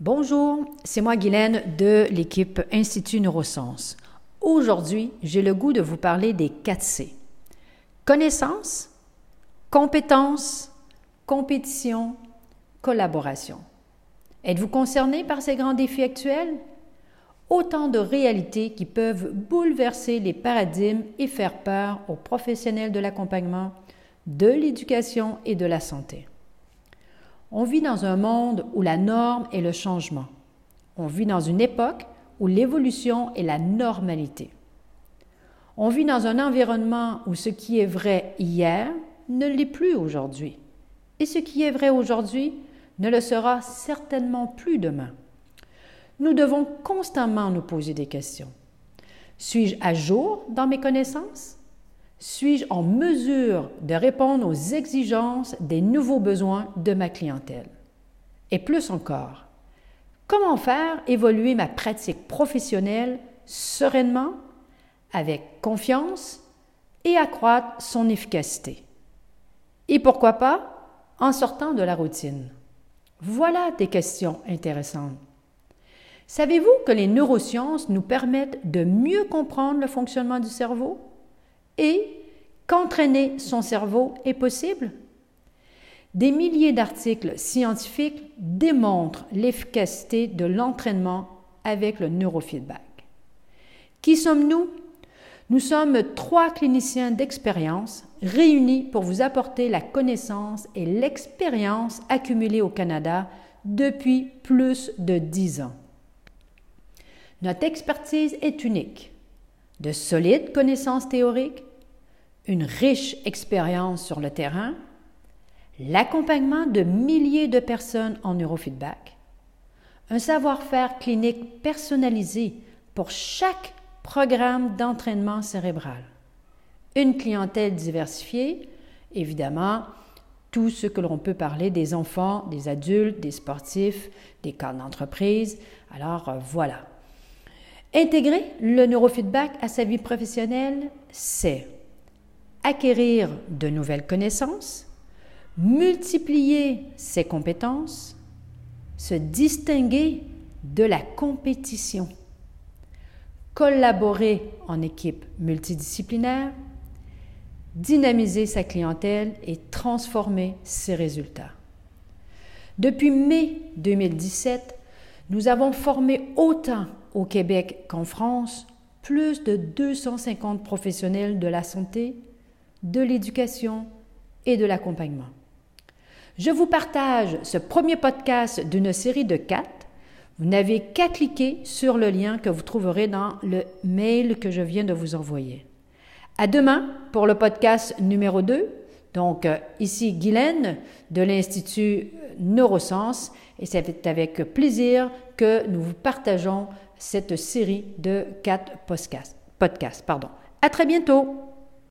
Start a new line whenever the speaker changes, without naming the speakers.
Bonjour, c'est moi Guylaine de l'équipe Institut Neurosciences. Aujourd'hui, j'ai le goût de vous parler des 4 C. Connaissance, compétence, compétition, collaboration. Êtes-vous concerné par ces grands défis actuels? Autant de réalités qui peuvent bouleverser les paradigmes et faire peur aux professionnels de l'accompagnement, de l'éducation et de la santé. On vit dans un monde où la norme est le changement. On vit dans une époque où l'évolution est la normalité. On vit dans un environnement où ce qui est vrai hier ne l'est plus aujourd'hui. Et ce qui est vrai aujourd'hui ne le sera certainement plus demain. Nous devons constamment nous poser des questions. Suis-je à jour dans mes connaissances? Suis-je en mesure de répondre aux exigences des nouveaux besoins de ma clientèle? Et plus encore, comment faire évoluer ma pratique professionnelle sereinement, avec confiance et accroître son efficacité? Et pourquoi pas en sortant de la routine? Voilà des questions intéressantes. Savez-vous que les neurosciences nous permettent de mieux comprendre le fonctionnement du cerveau? Et qu'entraîner son cerveau est possible? Des milliers d'articles scientifiques démontrent l'efficacité de l'entraînement avec le neurofeedback. Qui sommes-nous? Nous sommes trois cliniciens d'expérience réunis pour vous apporter la connaissance et l'expérience accumulée au Canada depuis plus de dix ans. Notre expertise est unique. De solides connaissances théoriques, une riche expérience sur le terrain, l'accompagnement de milliers de personnes en neurofeedback, un savoir-faire clinique personnalisé pour chaque programme d'entraînement cérébral, une clientèle diversifiée, évidemment, tout ce que l'on peut parler des enfants, des adultes, des sportifs, des cadres d'entreprise. Alors euh, voilà. Intégrer le neurofeedback à sa vie professionnelle, c'est acquérir de nouvelles connaissances, multiplier ses compétences, se distinguer de la compétition, collaborer en équipe multidisciplinaire, dynamiser sa clientèle et transformer ses résultats. Depuis mai 2017, nous avons formé autant au Québec qu'en France plus de 250 professionnels de la santé de l'éducation et de l'accompagnement. Je vous partage ce premier podcast d'une série de quatre. Vous n'avez qu'à cliquer sur le lien que vous trouverez dans le mail que je viens de vous envoyer. À demain pour le podcast numéro 2. Donc, euh, ici Guylaine de l'Institut Neurosciences et c'est avec plaisir que nous vous partageons cette série de quatre podcasts. podcasts pardon. À très bientôt!